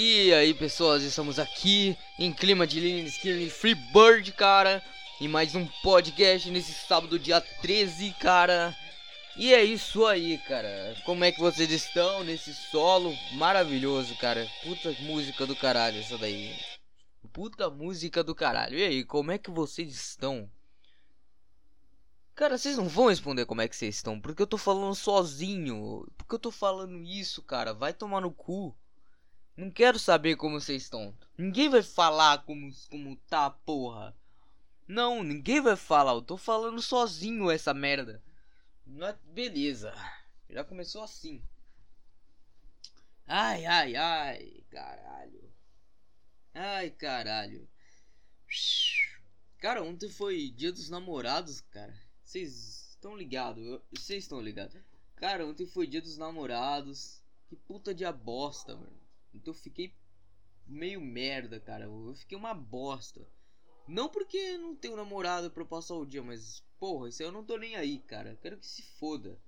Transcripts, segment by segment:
E aí, pessoas, estamos aqui em clima de Linen Skin Free Bird, cara. E mais um podcast nesse sábado, dia 13, cara. E é isso aí, cara. Como é que vocês estão nesse solo maravilhoso, cara? Puta música do caralho, essa daí. Puta música do caralho. E aí, como é que vocês estão? Cara, vocês não vão responder como é que vocês estão, porque eu tô falando sozinho. Porque eu tô falando isso, cara. Vai tomar no cu. Não quero saber como vocês estão. Ninguém vai falar como, como tá, porra. Não, ninguém vai falar. Eu tô falando sozinho essa merda. Mas beleza. Já começou assim. Ai, ai, ai, caralho. Ai, caralho. Cara, ontem foi dia dos namorados, cara. Vocês estão ligados? Vocês estão ligados? Cara, ontem foi dia dos namorados. Que puta de bosta, mano. Então eu fiquei meio merda, cara. Eu fiquei uma bosta. Não porque não tenho namorado pra passar o dia, mas porra, isso aí eu não tô nem aí, cara. Quero que se foda.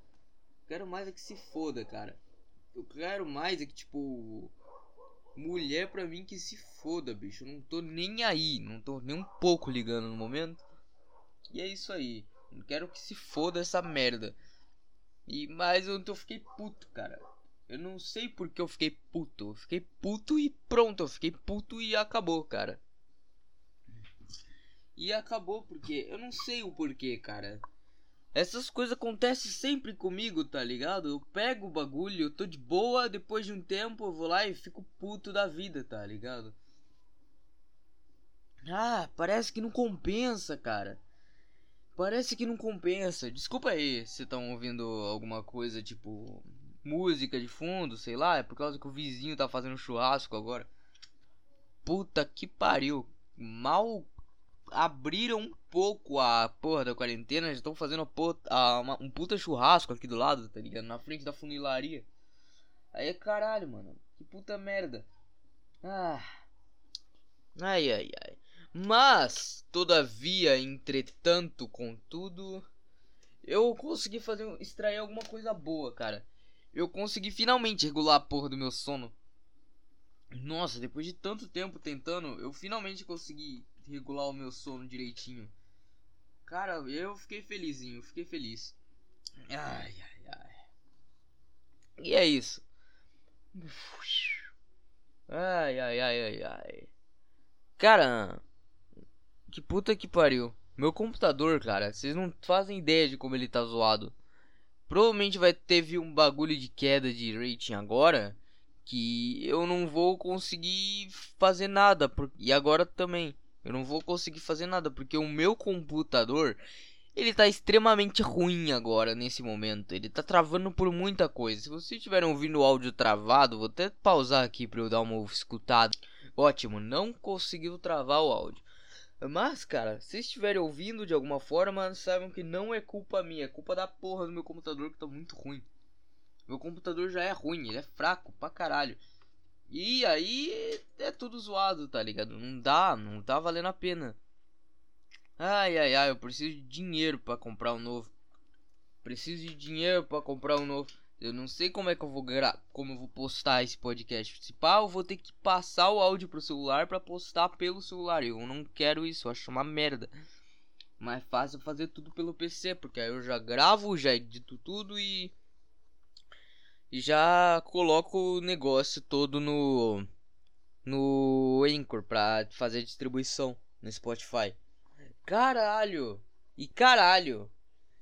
quero mais é que se foda, cara. Eu quero mais é que, tipo. Mulher pra mim que se foda, bicho. Eu não tô nem aí. Não tô nem um pouco ligando no momento. E é isso aí. Eu quero que se foda essa merda. E mas eu, eu fiquei puto, cara. Eu não sei porque eu fiquei puto. Eu fiquei puto e pronto. Eu fiquei puto e acabou, cara. E acabou porque eu não sei o porquê, cara. Essas coisas acontecem sempre comigo, tá ligado? Eu pego o bagulho, eu tô de boa, depois de um tempo eu vou lá e fico puto da vida, tá ligado? Ah, parece que não compensa, cara. Parece que não compensa. Desculpa aí se estão ouvindo alguma coisa tipo música de fundo, sei lá, é por causa que o vizinho tá fazendo churrasco agora. Puta que pariu. Mal abriram um pouco a porra da quarentena, já estão fazendo a, uma, um puta churrasco aqui do lado, tá ligado? Na frente da funilaria. Aí é caralho, mano. Que puta merda. Ah. Ai, ai, ai. Mas, todavia, entretanto, contudo, eu consegui fazer extrair alguma coisa boa, cara eu consegui finalmente regular a porra do meu sono. Nossa, depois de tanto tempo tentando, eu finalmente consegui regular o meu sono direitinho. Cara, eu fiquei felizinho, fiquei feliz. Ai, ai, ai. E é isso. Ai, ai, ai, ai, ai. Cara, que puta que pariu. Meu computador, cara, vocês não fazem ideia de como ele tá zoado. Provavelmente vai teve um bagulho de queda de rating agora que eu não vou conseguir fazer nada por... e agora também eu não vou conseguir fazer nada porque o meu computador ele tá extremamente ruim agora nesse momento. Ele tá travando por muita coisa. Se vocês estiverem ouvindo o áudio travado, vou até pausar aqui para eu dar uma escutada. Ótimo, não conseguiu travar o áudio. Mas, cara, se estiverem ouvindo de alguma forma, saibam que não é culpa minha, é culpa da porra do meu computador que tá muito ruim. Meu computador já é ruim, ele é fraco pra caralho. E aí é tudo zoado, tá ligado? Não dá, não tá valendo a pena. Ai, ai, ai, eu preciso de dinheiro para comprar um novo. Preciso de dinheiro para comprar um novo. Eu não sei como é que eu vou gra como eu vou postar esse podcast. Pá, eu vou ter que passar o áudio pro celular para postar pelo celular. Eu não quero isso, eu acho uma merda. Mais fácil fazer tudo pelo PC, porque aí eu já gravo, já edito tudo e e já coloco o negócio todo no no Anchor para fazer distribuição no Spotify. Caralho! E caralho!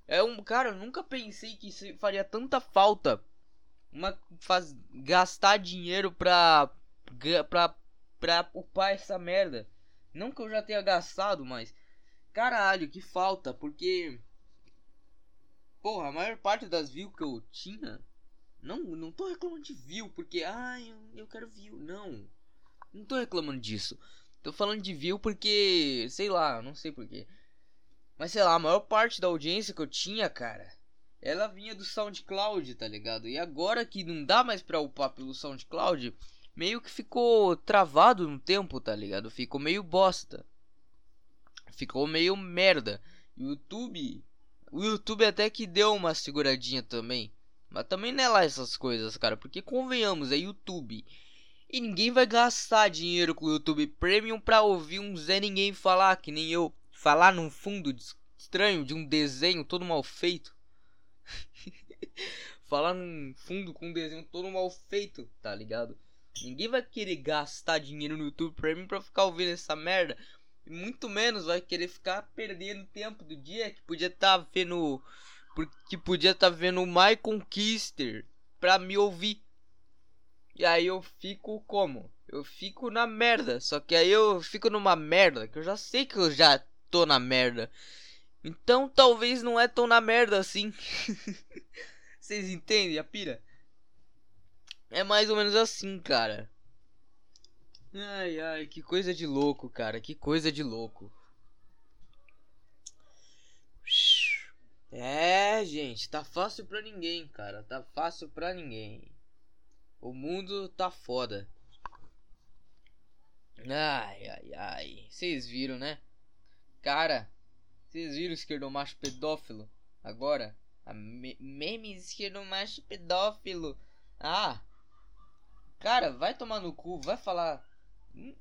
É um cara, eu nunca pensei que faria tanta falta. Uma faz, gastar dinheiro pra, pra pra upar essa merda. Não que eu já tenha gastado, mas caralho, que falta, porque porra, a maior parte das views que eu tinha não, não tô reclamando de view porque ai, eu, eu quero view, não. Não tô reclamando disso. Tô falando de view porque, sei lá, não sei porquê. Mas sei lá, a maior parte da audiência que eu tinha, cara, ela vinha do SoundCloud, tá ligado? E agora que não dá mais pra upar pelo SoundCloud, meio que ficou travado no tempo, tá ligado? Ficou meio bosta. Ficou meio merda. YouTube. O YouTube até que deu uma seguradinha também. Mas também não é lá essas coisas, cara. Porque convenhamos, é YouTube. E ninguém vai gastar dinheiro com o YouTube Premium pra ouvir um Zé Ninguém falar, que nem eu. Falar num fundo estranho de um desenho todo mal feito. falar num fundo com um desenho todo mal feito, tá ligado? Ninguém vai querer gastar dinheiro no YouTube Premium pra ficar ouvindo essa merda. Muito menos vai querer ficar perdendo tempo do dia que podia estar tá vendo. Que podia estar tá vendo o My Conquister pra me ouvir. E aí eu fico como? Eu fico na merda. Só que aí eu fico numa merda que eu já sei que eu já tô na merda. Então talvez não é tão na merda assim. Vocês entendem a pira? É mais ou menos assim, cara. Ai, ai, que coisa de louco, cara. Que coisa de louco. É, gente, tá fácil pra ninguém, cara. Tá fácil pra ninguém. O mundo tá foda. Ai, ai, ai. Vocês viram, né? Cara, vocês viram o esquerdomacho pedófilo? Agora? A me meme esquerdomacho pedófilo. Ah, Cara, vai tomar no cu, vai falar. Hum?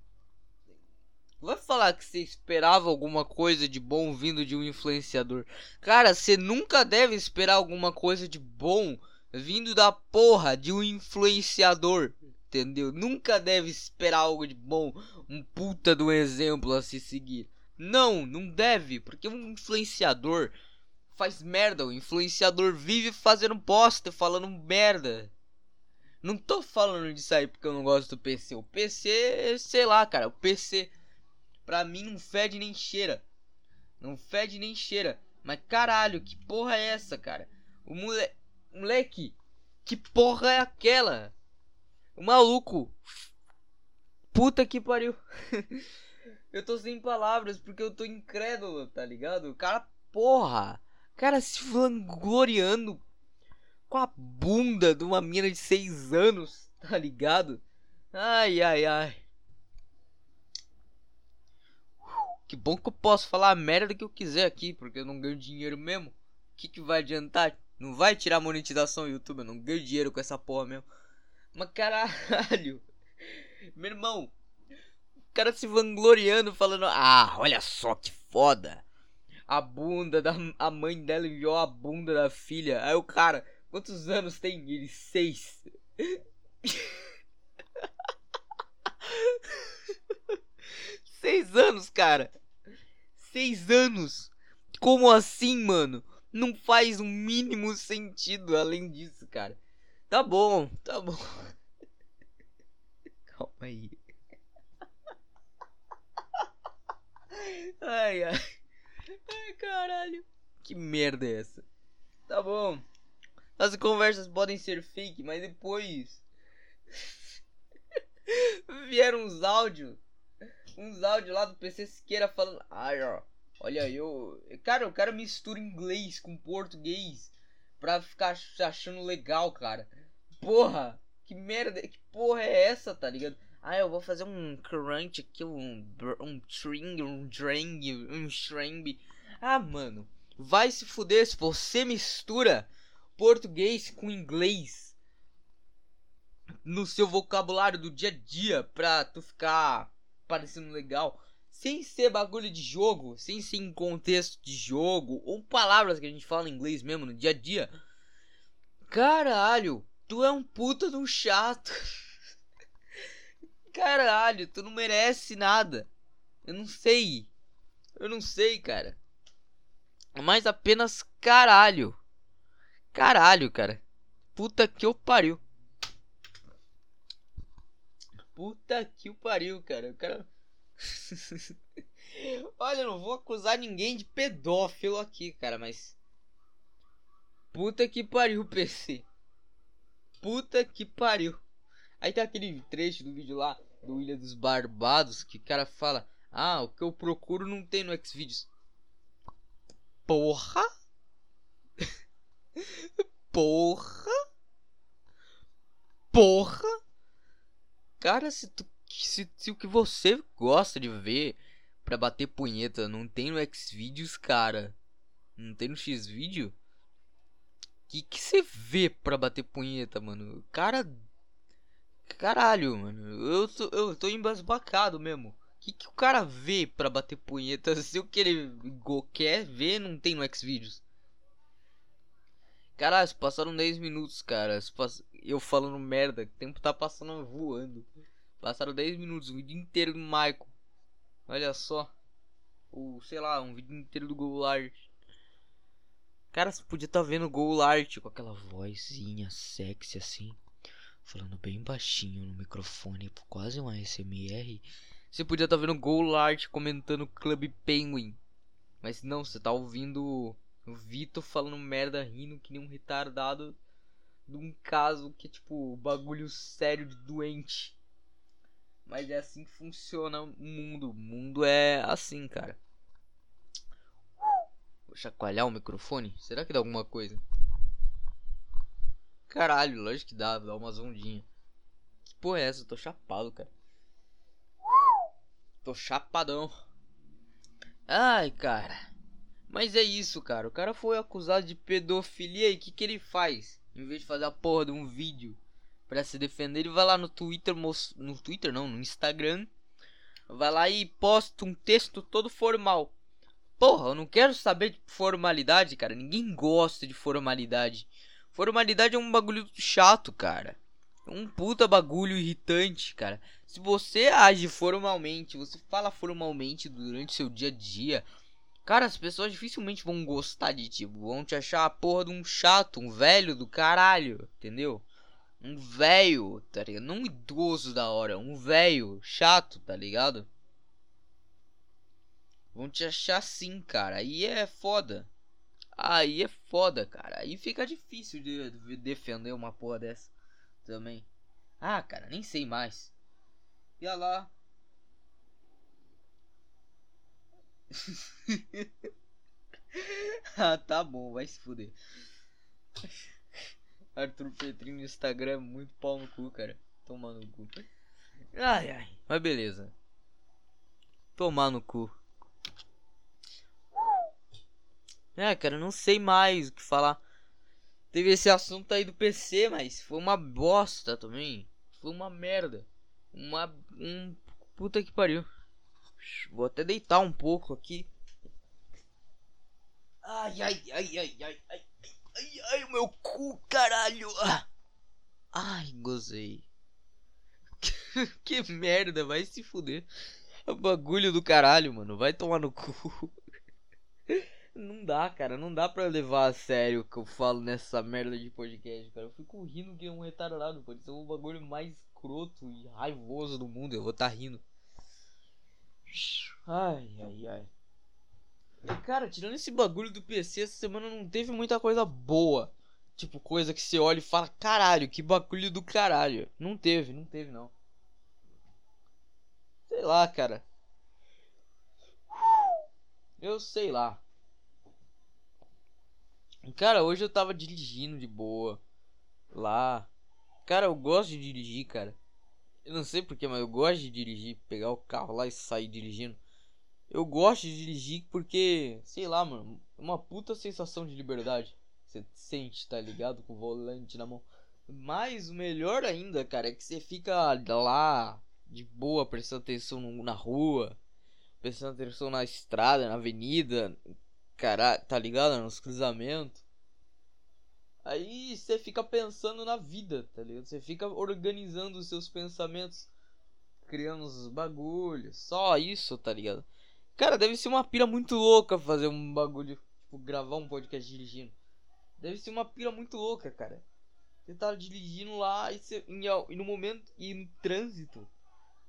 Vai falar que você esperava alguma coisa de bom vindo de um influenciador. Cara, você nunca deve esperar alguma coisa de bom vindo da porra de um influenciador. Entendeu? Nunca deve esperar algo de bom, um puta um exemplo a se seguir. Não, não deve, porque um influenciador faz merda. O influenciador vive fazendo bosta, falando merda. Não tô falando disso aí porque eu não gosto do PC. O PC, sei lá, cara. O PC, pra mim, não fede nem cheira. Não fede nem cheira. Mas caralho, que porra é essa, cara? O mole... moleque, que porra é aquela? O maluco. Puta que pariu. eu tô sem palavras porque eu tô incrédulo, tá ligado? O cara, porra. Cara se vangloriando com a bunda de uma mina de 6 anos, tá ligado? Ai, ai, ai. Que bom que eu posso falar a merda que eu quiser aqui, porque eu não ganho dinheiro mesmo. O que, que vai adiantar? Não vai tirar monetização do YouTube, eu não ganho dinheiro com essa porra mesmo. Mas caralho, meu irmão, cara se vangloriando, falando: Ah, olha só que foda. A bunda da a mãe dela enviou a bunda da filha. Aí o cara, Quantos anos tem ele? Seis. Seis anos, cara. Seis anos. Como assim, mano? Não faz o um mínimo sentido além disso, cara. Tá bom, tá bom. Calma aí. Ai, ai. Ai, caralho. Que merda é essa? Tá bom. As conversas podem ser fake, mas depois vieram uns áudios, uns áudios lá do PC Siqueira falando, ai ó, olha eu, cara, o cara mistura inglês com português pra ficar achando legal, cara. Porra, que merda, que porra é essa, tá ligado? Ah, eu vou fazer um crunch aqui, um um string, um drang, um string. Ah, mano, vai se fuder se você mistura português com inglês no seu vocabulário do dia a dia pra tu ficar parecendo legal. Sem ser bagulho de jogo, sem ser em contexto de jogo, ou palavras que a gente fala em inglês mesmo no dia a dia. Caralho, tu é um puta de um chato. Caralho, tu não merece nada. Eu não sei. Eu não sei, cara. Mas apenas caralho. Caralho, cara. Puta que eu pariu. Puta que o pariu, cara. O cara. Olha, eu não vou acusar ninguém de pedófilo aqui, cara, mas. Puta que pariu, PC. Puta que pariu. Aí tá aquele trecho do vídeo lá do Ilha dos Barbados que o cara fala: Ah, o que eu procuro não tem no Xvideos. Porra! Porra! Porra! Cara, se, tu, se, se o que você gosta de ver pra bater punheta não tem no Xvideos, cara, não tem no Xvideo, que que você vê pra bater punheta, mano? Cara, Caralho, mano. Eu tô, eu tô embasbacado mesmo. O que, que o cara vê pra bater punheta se o que ele quer ver não tem no Xvideos? Caralho, passaram 10 minutos, cara. Eu falando merda, o tempo tá passando voando. Passaram 10 minutos, o vídeo inteiro do Michael. Olha só. Ou sei lá, um vídeo inteiro do Goulart. Cara, você podia estar tá vendo o Goulart com aquela vozinha sexy assim. Falando bem baixinho no microfone, quase um ASMR. Você podia estar tá vendo o Goulart comentando Club Penguin. Mas não, você tá ouvindo o Vitor falando merda, rindo que nem um retardado de um caso que é tipo bagulho sério de doente. Mas é assim que funciona o mundo. O mundo é assim, cara. Vou chacoalhar o microfone? Será que dá alguma coisa? Caralho, lógico que dá, dá umas ondinhas. Que porra é essa? Eu tô chapado, cara. Tô chapadão. Ai, cara. Mas é isso, cara. O cara foi acusado de pedofilia e o que, que ele faz? Em vez de fazer a porra de um vídeo para se defender, ele vai lá no Twitter, no Twitter não, no Instagram, vai lá e posta um texto todo formal. Porra, eu não quero saber de formalidade, cara. Ninguém gosta de formalidade. Formalidade é um bagulho chato, cara. É um puta bagulho irritante, cara. Se você age formalmente, você fala formalmente durante seu dia a dia, cara, as pessoas dificilmente vão gostar de ti. Vão te achar a porra de um chato, um velho do caralho, entendeu? Um velho, tá ligado? Não um idoso da hora, um velho chato, tá ligado? Vão te achar assim, cara. Aí é foda. Aí é foda, cara. Aí fica difícil de defender uma porra dessa também. Ah, cara, nem sei mais. E lá. ah, tá bom, vai se fuder. Arthur Petrinho no Instagram é muito pau no cu, cara. Tomar no cu. Ai, ai. Mas beleza. Tomar no cu. É, cara, não sei mais o que falar. Teve esse assunto aí do PC, mas foi uma bosta também. Foi uma merda. Uma. Um. Puta que pariu. Vou até deitar um pouco aqui. Ai, ai, ai, ai, ai, ai. Ai, ai, o meu cu, caralho. Ah. Ai, gozei. que merda, vai se fuder. O bagulho do caralho, mano. Vai tomar no cu. Não dá, cara. Não dá pra levar a sério o que eu falo nessa merda de podcast, cara. Eu fico rindo que é um retardado. Pode ser o bagulho mais escroto e raivoso do mundo. Eu vou estar tá rindo. Ai, ai, ai. E, cara, tirando esse bagulho do PC, essa semana não teve muita coisa boa. Tipo, coisa que você olha e fala, caralho, que bagulho do caralho. Não teve, não teve não. Sei lá, cara. Eu sei lá. Cara, hoje eu tava dirigindo de boa. Lá. Cara, eu gosto de dirigir, cara. Eu não sei porquê, mas eu gosto de dirigir. Pegar o carro lá e sair dirigindo. Eu gosto de dirigir porque, sei lá, mano, é uma puta sensação de liberdade. Você sente, tá ligado? Com o volante na mão. Mas o melhor ainda, cara, é que você fica lá de boa, prestando atenção na rua, prestando atenção na estrada, na avenida, cara, tá ligado? Nos cruzamentos. Aí você fica pensando na vida, tá ligado? Você fica organizando os seus pensamentos, criando os bagulhos, só isso, tá ligado? Cara, deve ser uma pira muito louca fazer um bagulho, tipo, gravar um podcast dirigindo. Deve ser uma pira muito louca, cara. Você tá dirigindo lá e, você, e no momento, e no trânsito,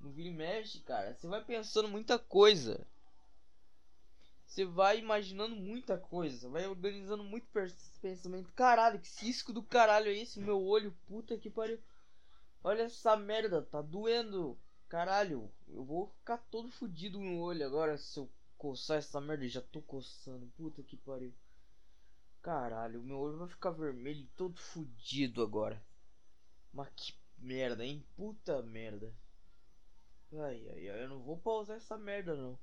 no vira e mexe, cara, você vai pensando muita coisa. Você vai imaginando muita coisa, vai organizando muito pensamento. Caralho, que cisco do caralho é esse? Meu olho, puta que pariu. Olha essa merda, tá doendo. Caralho, eu vou ficar todo fudido no olho agora se eu coçar essa merda. Já tô coçando, puta que pariu. Caralho, meu olho vai ficar vermelho todo fudido agora. Mas que merda, hein? Puta merda. Ai, ai, ai, eu não vou pausar essa merda não.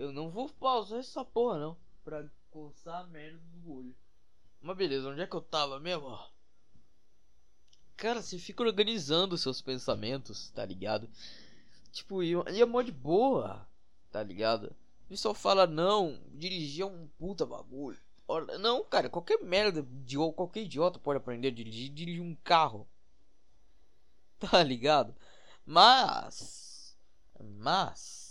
Eu não vou pausar essa porra não. Pra coçar a merda do olho. Mas beleza, onde é que eu tava mesmo? cara, você fica organizando seus pensamentos, tá ligado? Tipo, e, e é mó de boa, tá ligado? O pessoal fala, não, dirigir é um puta bagulho. Não, cara, qualquer merda, qualquer idiota pode aprender a dirigir, dirigir um carro. Tá ligado? Mas. Mas.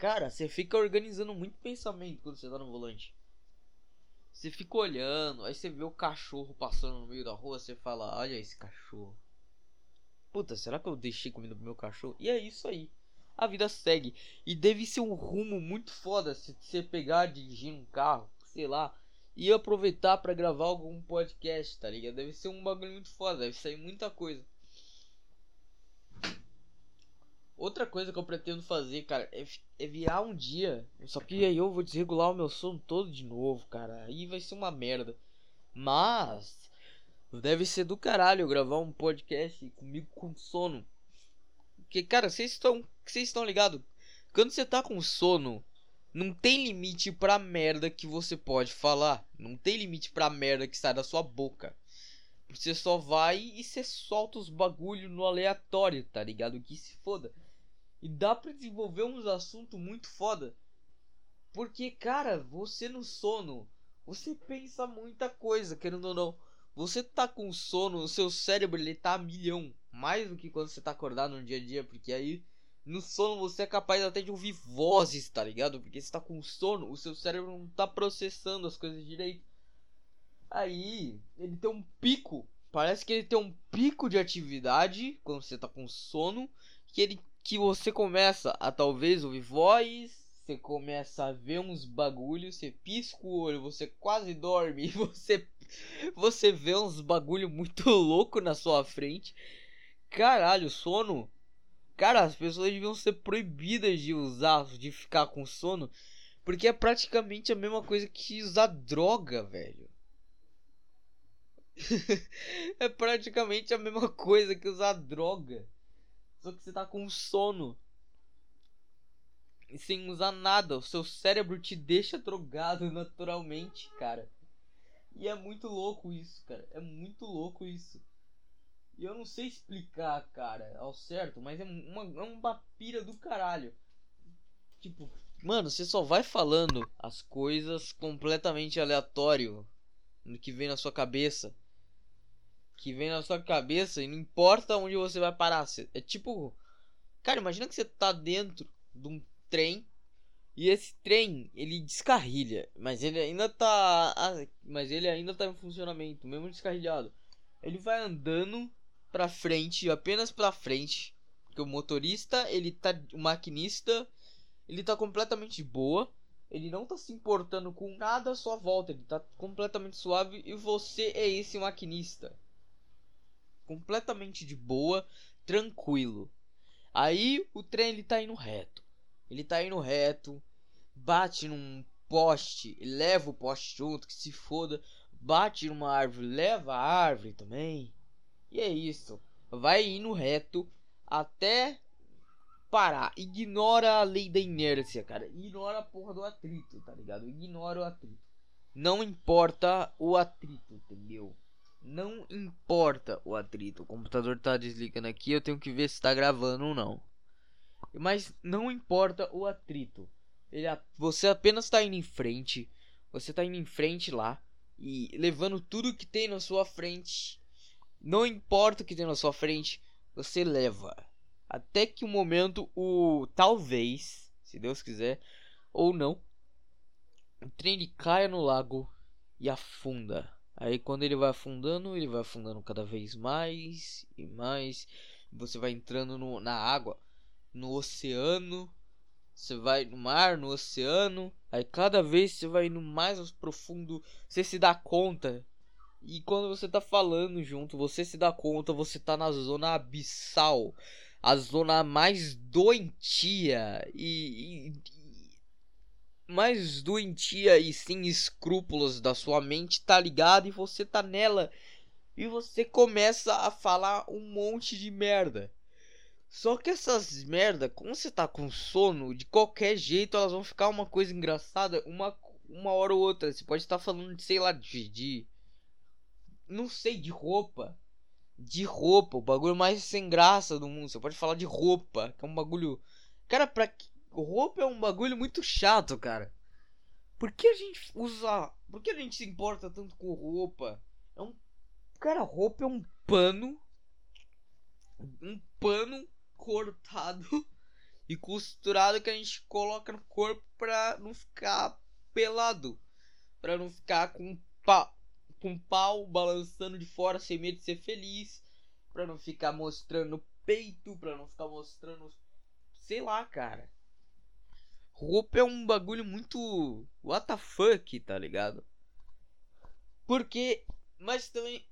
Cara, você fica organizando muito pensamento quando você tá no volante. Você fica olhando, aí você vê o cachorro passando no meio da rua, você fala, olha esse cachorro. Puta, será que eu deixei comida pro meu cachorro? E é isso aí a vida segue. E deve ser um rumo muito foda se você pegar, dirigir um carro, sei lá, e aproveitar para gravar algum podcast, tá ligado? Deve ser um bagulho muito foda, deve sair muita coisa. Outra coisa que eu pretendo fazer, cara, é, é viar um dia. Só que aí eu vou desregular o meu sono todo de novo, cara. Aí vai ser uma merda. Mas deve ser do caralho gravar um podcast comigo com sono. Porque, cara, vocês estão. Vocês estão ligados? Quando você tá com sono, não tem limite pra merda que você pode falar. Não tem limite pra merda que sai da sua boca. Você só vai e você solta os bagulho no aleatório, tá ligado? Que se foda. E dá pra desenvolver uns assuntos muito foda. Porque, cara, você no sono, você pensa muita coisa, querendo ou não. Você tá com sono, o seu cérebro ele tá a milhão. Mais do que quando você tá acordado no dia a dia, porque aí no sono você é capaz até de ouvir vozes, tá ligado? Porque você tá com sono, o seu cérebro não tá processando as coisas direito. Aí, ele tem um pico. Parece que ele tem um pico de atividade quando você tá com sono. Que ele que você começa a talvez ouvir voz. Você começa a ver uns bagulhos, você pisca o olho, você quase dorme você você vê uns bagulho muito louco na sua frente. Caralho, sono. Cara, as pessoas deviam ser proibidas de usar, de ficar com sono. Porque é praticamente a mesma coisa que usar droga, velho. é praticamente a mesma coisa que usar droga. Só que você tá com sono. E sem usar nada. O seu cérebro te deixa drogado naturalmente, cara. E é muito louco isso, cara. É muito louco isso. E eu não sei explicar, cara, ao certo, mas é uma, é uma pira do caralho. Tipo, mano, você só vai falando as coisas completamente aleatório no que vem na sua cabeça. Que vem na sua cabeça e não importa onde você vai parar. É tipo. Cara, imagina que você tá dentro de um trem e esse trem, ele descarrilha, mas ele ainda tá, mas ele ainda tá em funcionamento, mesmo descarrilhado. Ele vai andando para frente, apenas para frente, porque o motorista, ele tá, o maquinista, ele tá completamente boa. Ele não tá se importando com nada à sua volta, ele tá completamente suave e você é esse maquinista. Completamente de boa, tranquilo. Aí o trem ele tá indo reto. Ele tá indo reto, bate num poste, leva o poste junto, que se foda. Bate numa árvore, leva a árvore também. E é isso. Vai indo reto até parar. Ignora a lei da inércia, cara. Ignora a porra do atrito, tá ligado? Ignora o atrito. Não importa o atrito, entendeu? Não importa o atrito. O computador tá desligando aqui, eu tenho que ver se tá gravando ou não. Mas não importa o atrito. Ele, você apenas está indo em frente. Você está indo em frente lá. E levando tudo que tem na sua frente. Não importa o que tem na sua frente. Você leva. Até que o momento, o. Talvez, se Deus quiser, ou não. O trem caia no lago e afunda. Aí quando ele vai afundando, ele vai afundando cada vez mais e mais. Você vai entrando no, na água, no oceano você vai no mar, no oceano, aí cada vez você vai indo mais profundo, você se dá conta. E quando você tá falando junto, você se dá conta, você tá na zona abissal, a zona mais doentia e, e mais doentia e sem escrúpulos da sua mente, tá ligado? E você tá nela e você começa a falar um monte de merda. Só que essas merda, como você tá com sono, de qualquer jeito elas vão ficar uma coisa engraçada uma, uma hora ou outra. Você pode estar falando de, sei lá, de, de. Não sei, de roupa. de roupa, o bagulho mais sem graça do mundo. Você pode falar de roupa, que é um bagulho. Cara, pra que. Roupa é um bagulho muito chato, cara. Por que a gente usa. Por que a gente se importa tanto com roupa? É um. Cara, roupa é um pano. Um pano cortado e costurado que a gente coloca no corpo pra não ficar pelado. Pra não ficar com pau, com pau balançando de fora sem medo de ser feliz. Pra não ficar mostrando peito, pra não ficar mostrando. Sei lá, cara. Roupa é um bagulho muito. What the fuck, tá ligado? Porque. Mas também.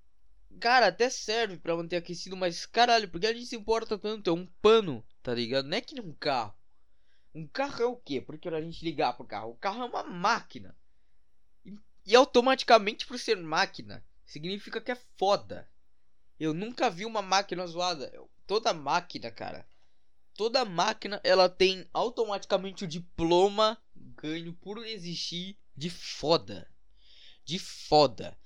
Cara, até serve para manter aquecido, mas caralho, porque a gente se importa tanto? É um pano, tá ligado? Não é que nem um carro. Um carro é o quê? Porque a gente ligar pro carro. O carro é uma máquina. E, e automaticamente, por ser máquina, significa que é foda. Eu nunca vi uma máquina zoada. Toda máquina, cara. Toda máquina ela tem automaticamente o diploma ganho por existir de foda. De foda.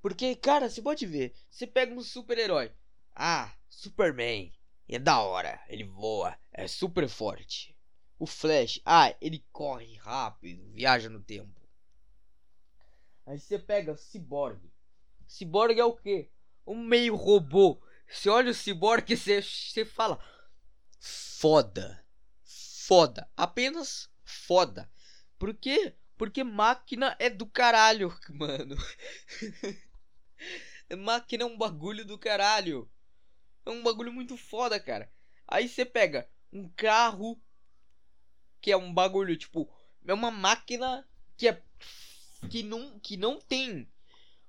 Porque, cara, você pode ver. Você pega um super-herói. Ah, Superman. É da hora. Ele voa. É super forte. O Flash. Ah, ele corre rápido. Viaja no tempo. Aí você pega o Cyborg. Cyborg é o quê? Um meio robô. Você olha o Cyborg e você, você fala. Foda. Foda. Apenas foda. Por quê? Porque máquina é do caralho, mano. Máquina é um bagulho do caralho. É um bagulho muito foda, cara. Aí você pega um carro que é um bagulho tipo, é uma máquina que é que não que não tem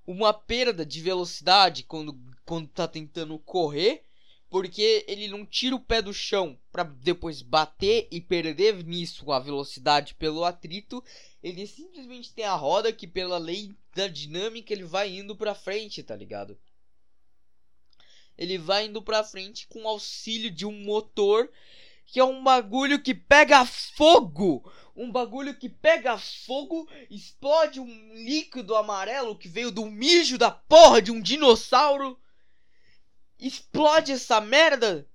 uma perda de velocidade quando quando tá tentando correr, porque ele não tira o pé do chão para depois bater e perder nisso a velocidade pelo atrito, ele simplesmente tem a roda que pela lei da dinâmica ele vai indo para frente, tá ligado? Ele vai indo para frente com auxílio de um motor que é um bagulho que pega fogo. Um bagulho que pega fogo, explode um líquido amarelo que veio do mijo da porra de um dinossauro. Explode essa merda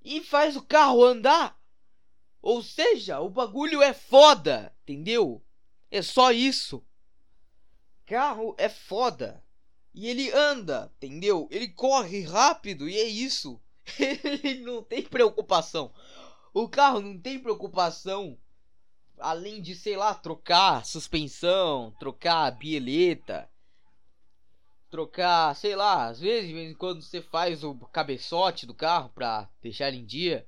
e faz o carro andar. Ou seja, o bagulho é foda, entendeu? É só isso. Carro é foda. E ele anda, entendeu? Ele corre rápido e é isso. ele não tem preocupação. O carro não tem preocupação além de, sei lá, trocar suspensão, trocar bieleta, trocar, sei lá, às vezes, de vez em quando você faz o cabeçote do carro pra deixar ele em dia.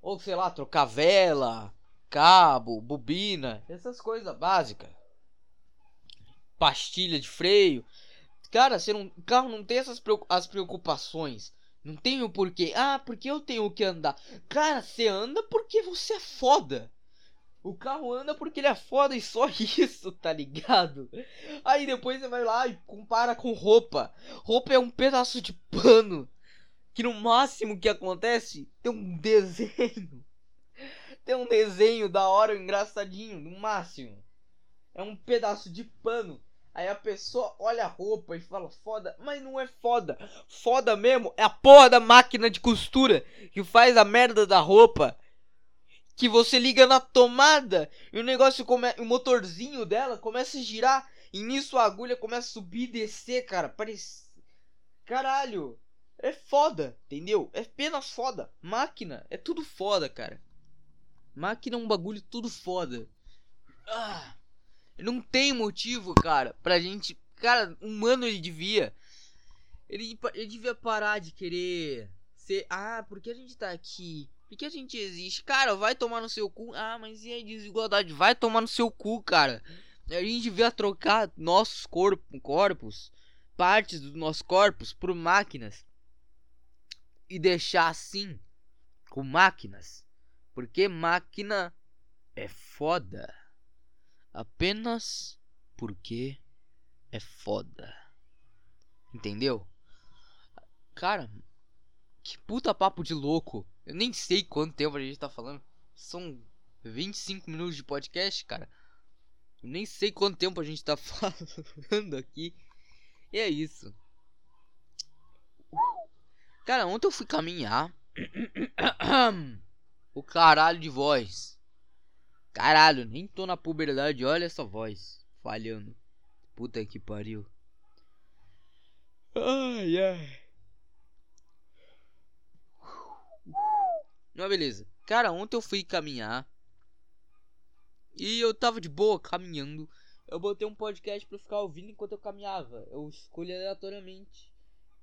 Ou sei lá, trocar vela, cabo, bobina, essas coisas básicas. Pastilha de freio. Cara, você não, carro não tem essas as preocupações. Não tem o porquê. Ah, porque eu tenho que andar. Cara, você anda porque você é foda. O carro anda porque ele é foda e só isso, tá ligado? Aí depois você vai lá e compara com roupa. Roupa é um pedaço de pano. Que no máximo que acontece tem um desenho. Tem um desenho da hora, engraçadinho, no máximo. É um pedaço de pano. Aí a pessoa olha a roupa e fala foda, mas não é foda. Foda mesmo é a porra da máquina de costura que faz a merda da roupa. Que você liga na tomada e o negócio. O motorzinho dela começa a girar. E nisso a agulha começa a subir e descer, cara. Parece. Caralho. É foda, entendeu? É apenas foda. Máquina é tudo foda, cara. Máquina é um bagulho tudo foda. Ah. Não tem motivo, cara, pra gente. Cara, humano ele devia. Ele, ele devia parar de querer Ah, porque a gente tá aqui? Por que a gente existe? Cara, vai tomar no seu cu. Ah, mas e a desigualdade? Vai tomar no seu cu, cara. A gente devia trocar nossos corpos, corpos, partes dos nossos corpos por máquinas. E deixar assim, com máquinas. Porque máquina é foda apenas porque é foda. Entendeu? Cara, que puta papo de louco. Eu nem sei quanto tempo a gente tá falando. São 25 minutos de podcast, cara. Eu nem sei quanto tempo a gente tá falando aqui. E é isso. Cara, ontem eu fui caminhar. o caralho de voz. Caralho, nem tô na puberdade, olha essa voz. Falhando. Puta que pariu. Ai, ai. Não, beleza. Cara, ontem eu fui caminhar. E eu tava de boa caminhando. Eu botei um podcast pra ficar ouvindo enquanto eu caminhava. Eu escolhi aleatoriamente.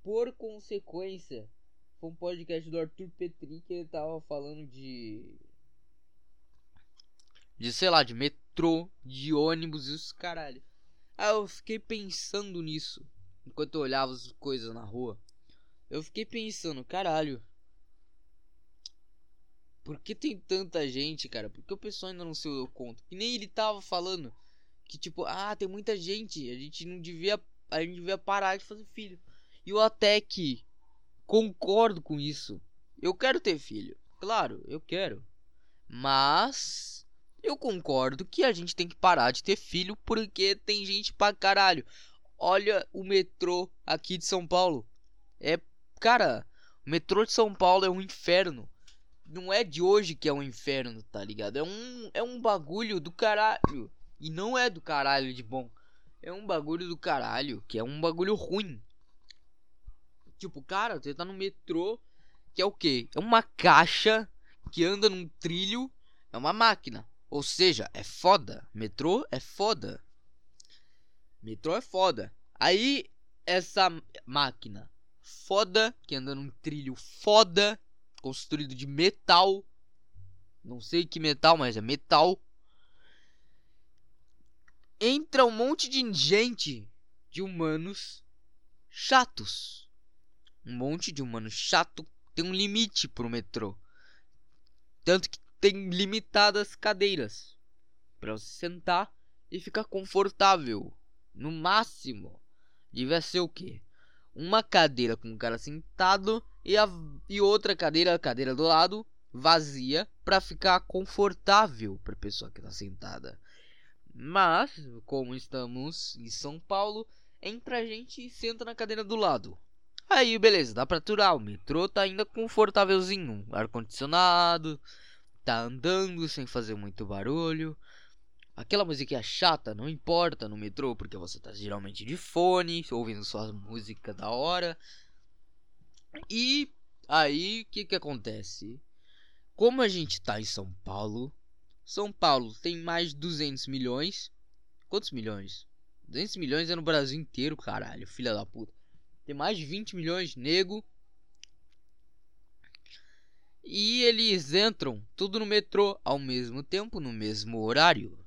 Por consequência, foi um podcast do Arthur Petri que ele tava falando de. De sei lá, de metrô, de ônibus e os caralho. Aí eu fiquei pensando nisso enquanto eu olhava as coisas na rua. Eu fiquei pensando, caralho. Por que tem tanta gente, cara? Por que o pessoal ainda não se deu conta? Que nem ele tava falando. Que tipo, ah, tem muita gente. A gente não devia. A gente devia parar de fazer filho. E eu até que concordo com isso. Eu quero ter filho. Claro, eu quero. Mas eu concordo que a gente tem que parar de ter filho porque tem gente pra caralho. Olha o metrô aqui de São Paulo. É, cara, o metrô de São Paulo é um inferno. Não é de hoje que é um inferno, tá ligado? É um, é um bagulho do caralho. E não é do caralho de bom. É um bagulho do caralho, que é um bagulho ruim. Tipo, cara, você tá no metrô, que é o quê? É uma caixa que anda num trilho, é uma máquina. Ou seja, é foda. Metrô é foda. Metrô é foda. Aí, essa máquina foda, que anda num trilho foda, construído de metal. Não sei que metal, mas é metal. Entra um monte de gente, de humanos chatos. Um monte de humanos chato tem um limite pro metrô. Tanto que tem limitadas cadeiras para você sentar e ficar confortável. No máximo, devia ser o quê? Uma cadeira com um cara sentado e, a, e outra cadeira, a cadeira do lado, vazia para ficar confortável para a pessoa que está sentada. Mas, como estamos em São Paulo, entra a gente e senta na cadeira do lado. Aí, beleza, dá pra aturar. O metrô tá ainda confortávelzinho. Ar condicionado, tá andando sem fazer muito barulho. Aquela musiquinha chata não importa no metrô, porque você tá geralmente de fone, ouvindo sua música da hora. E aí, o que que acontece? Como a gente tá em São Paulo, São Paulo tem mais de 200 milhões. Quantos milhões? 200 milhões é no Brasil inteiro, caralho, filha da puta. Tem mais de 20 milhões nego. E eles entram tudo no metrô ao mesmo tempo, no mesmo horário.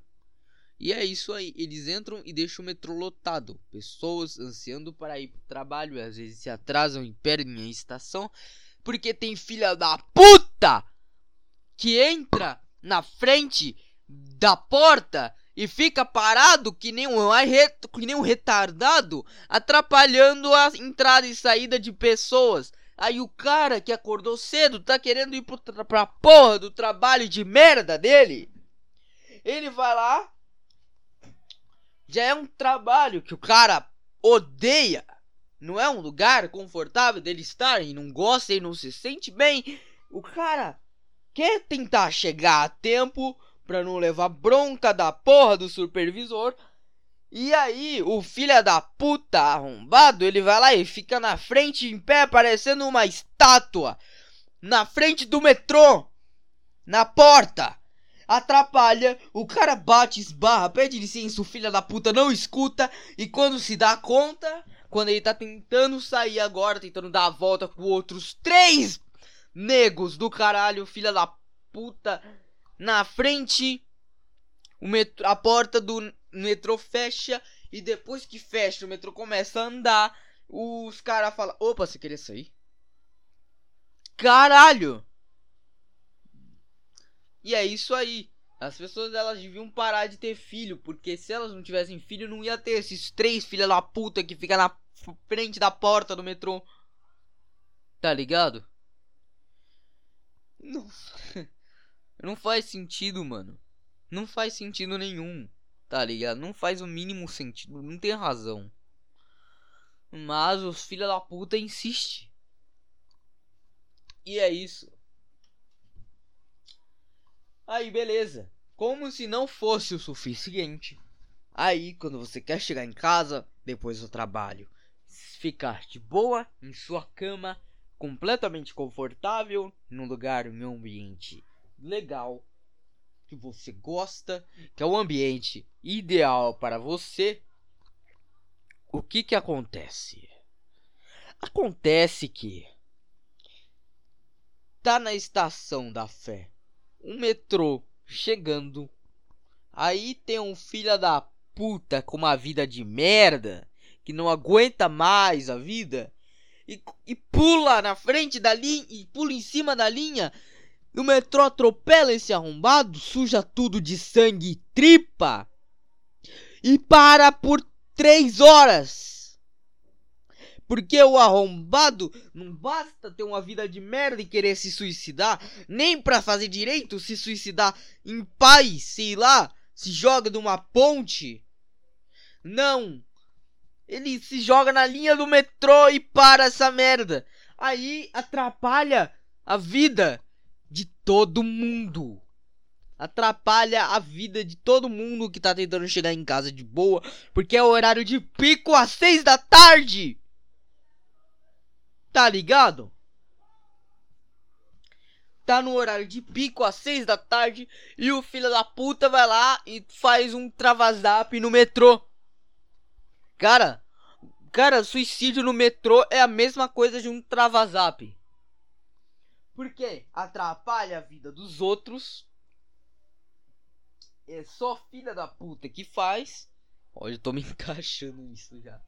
E é isso aí, eles entram e deixam o metrô lotado. Pessoas ansiando para ir pro trabalho, às vezes se atrasam e perdem a estação, porque tem filha da puta que entra na frente da porta e fica parado que nem um, que nem um retardado, atrapalhando a entrada e saída de pessoas. Aí o cara que acordou cedo tá querendo ir pro, pra porra do trabalho de merda dele. Ele vai lá, já é um trabalho que o cara odeia. Não é um lugar confortável dele estar e não gosta e não se sente bem. O cara quer tentar chegar a tempo para não levar bronca da porra do supervisor. E aí, o filho da puta arrombado, ele vai lá e fica na frente em pé, parecendo uma estátua. Na frente do metrô. Na porta atrapalha, o cara bate, esbarra, pede licença, o filho da puta não escuta, e quando se dá conta, quando ele tá tentando sair agora, tentando dar a volta com outros três negros do caralho, filha da puta, na frente, o metrô, a porta do metrô fecha, e depois que fecha, o metrô começa a andar, os caras falam, opa, você queria sair? Caralho! E é isso aí. As pessoas elas deviam parar de ter filho, porque se elas não tivessem filho, não ia ter esses três filha da puta que fica na frente da porta do metrô. Tá ligado? Não, não faz sentido, mano. Não faz sentido nenhum. Tá ligado? Não faz o mínimo sentido. Não tem razão. Mas os filha da puta insistem. E é isso. Aí, beleza. Como se não fosse o suficiente. Aí, quando você quer chegar em casa, depois do trabalho, ficar de boa em sua cama, completamente confortável, num lugar, em um ambiente legal, que você gosta, que é o ambiente ideal para você, o que que acontece? Acontece que tá na estação da fé um metrô chegando. Aí tem um filho da puta com uma vida de merda que não aguenta mais a vida e, e pula na frente da linha e pula em cima da linha. O metrô atropela esse arrombado, suja tudo de sangue e tripa e para por três horas. Porque o arrombado não basta ter uma vida de merda e querer se suicidar, nem para fazer direito se suicidar em paz, sei lá, se joga de uma ponte. Não. Ele se joga na linha do metrô e para essa merda. Aí atrapalha a vida de todo mundo. Atrapalha a vida de todo mundo que tá tentando chegar em casa de boa, porque é o horário de pico às seis da tarde. Tá ligado? Tá no horário de pico às 6 da tarde e o filho da puta vai lá e faz um travazap no metrô. Cara, cara, suicídio no metrô é a mesma coisa de um travazap. Porque atrapalha a vida dos outros. É só filha da puta que faz. Olha, eu tô me encaixando nisso já.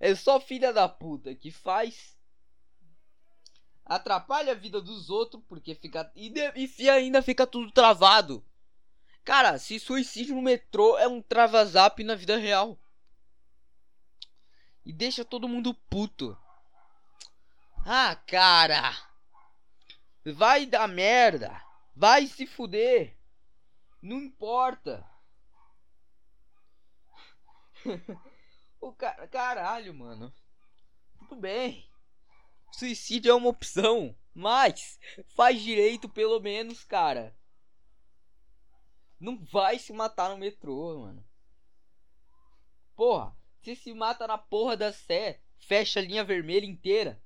É só filha da puta que faz atrapalha a vida dos outros, porque fica. E, de, e ainda fica tudo travado. Cara, se suicídio no metrô é um travazap na vida real. E deixa todo mundo puto. Ah, cara. Vai dar merda. Vai se fuder. Não importa. o cara, caralho, mano. Tudo bem. Suicídio é uma opção, mas faz direito pelo menos, cara. Não vai se matar no metrô, mano. Porra, você se mata na porra da Sé, fecha a linha vermelha inteira.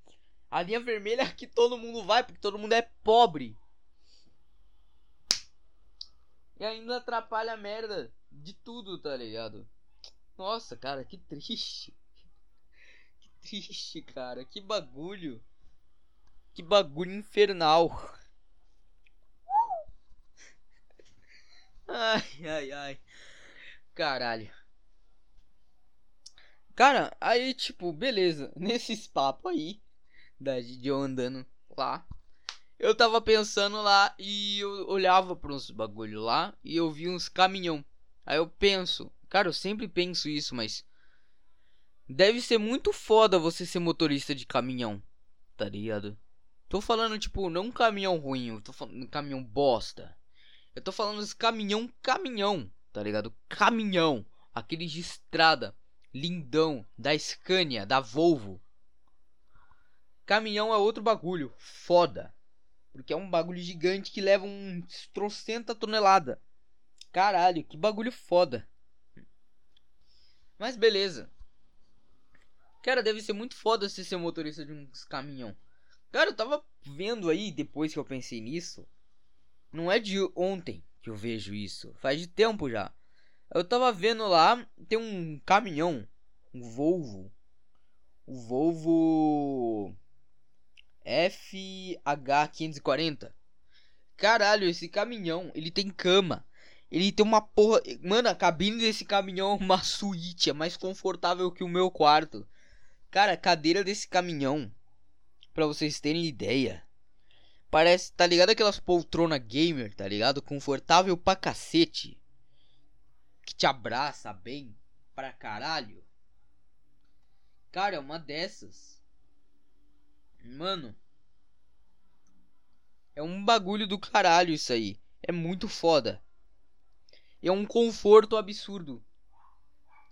A linha vermelha é que todo mundo vai, porque todo mundo é pobre. E ainda atrapalha a merda de tudo, tá ligado? Nossa, cara, que triste triste, cara. Que bagulho. Que bagulho infernal. Ai, ai, ai. Caralho. Cara, aí, tipo, beleza. Nesses papos aí, da, de eu andando lá, eu tava pensando lá e eu olhava para uns bagulho lá e eu vi uns caminhão. Aí eu penso, cara, eu sempre penso isso, mas Deve ser muito foda você ser motorista de caminhão, tá ligado? Tô falando, tipo, não caminhão ruim, eu tô falando caminhão bosta. Eu tô falando esse caminhão, caminhão, tá ligado? Caminhão, aquele de estrada, lindão, da Scania, da Volvo. Caminhão é outro bagulho, foda. Porque é um bagulho gigante que leva um trocenta tonelada. Caralho, que bagulho foda. Mas beleza. Cara, deve ser muito foda você ser motorista de uns caminhão. Cara, eu tava vendo aí, depois que eu pensei nisso. Não é de ontem que eu vejo isso. Faz de tempo já. Eu tava vendo lá, tem um caminhão. Um Volvo. O Volvo FH540. Caralho, esse caminhão, ele tem cama. Ele tem uma porra. Mano, a cabine desse caminhão é uma suíte. É mais confortável que o meu quarto. Cara, a cadeira desse caminhão, pra vocês terem ideia, parece, tá ligado aquelas poltrona gamer, tá ligado? Confortável pra cacete. Que te abraça bem pra caralho. Cara, é uma dessas. Mano. É um bagulho do caralho isso aí. É muito foda. É um conforto absurdo.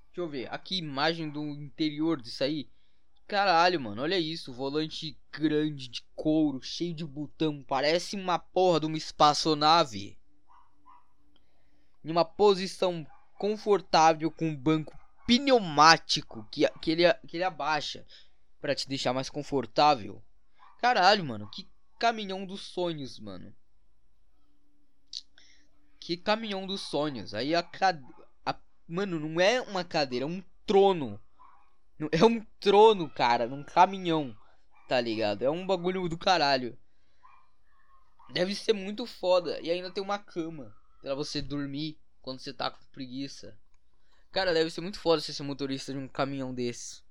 Deixa eu ver. Aqui, imagem do interior disso aí. Caralho, mano, olha isso. Volante grande de couro, cheio de botão. Parece uma porra de uma espaçonave. Em uma posição confortável com um banco pneumático que, que, ele, que ele abaixa para te deixar mais confortável. Caralho, mano, que caminhão dos sonhos, mano. Que caminhão dos sonhos. Aí a, cade... a mano, não é uma cadeira, é um trono. É um trono, cara, num caminhão. Tá ligado? É um bagulho do caralho. Deve ser muito foda. E ainda tem uma cama para você dormir quando você tá com preguiça. Cara, deve ser muito foda ser motorista de um caminhão desse.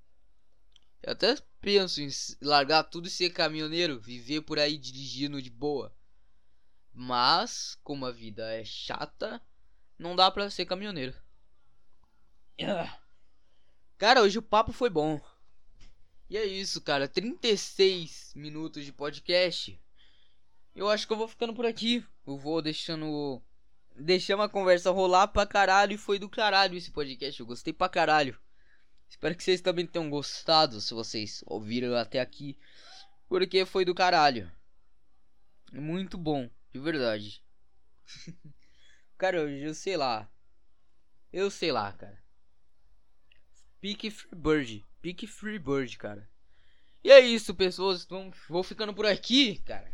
Eu até penso em largar tudo e ser caminhoneiro, viver por aí dirigindo de boa. Mas, como a vida é chata, não dá pra ser caminhoneiro. Cara, hoje o papo foi bom. E é isso, cara. 36 minutos de podcast. Eu acho que eu vou ficando por aqui. Eu vou deixando. Deixamos a conversa rolar pra caralho. E foi do caralho esse podcast. Eu gostei pra caralho. Espero que vocês também tenham gostado. Se vocês ouviram até aqui. Porque foi do caralho. Muito bom. De verdade. cara, eu, eu sei lá. Eu sei lá, cara. Pique Freebird. Pique Freebird, cara. E é isso, pessoas. Vou ficando por aqui, cara.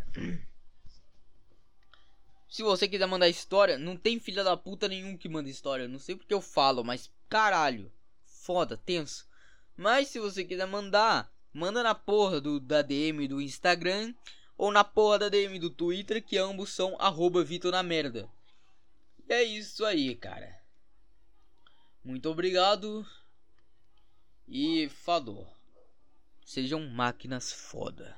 Se você quiser mandar história, não tem filha da puta nenhum que manda história. Não sei porque eu falo, mas caralho. Foda, tenso. Mas se você quiser mandar, manda na porra do, da DM do Instagram ou na porra da DM do Twitter, que ambos são arroba Vitor na merda. E é isso aí, cara. Muito obrigado. E falou. Sejam máquinas foda.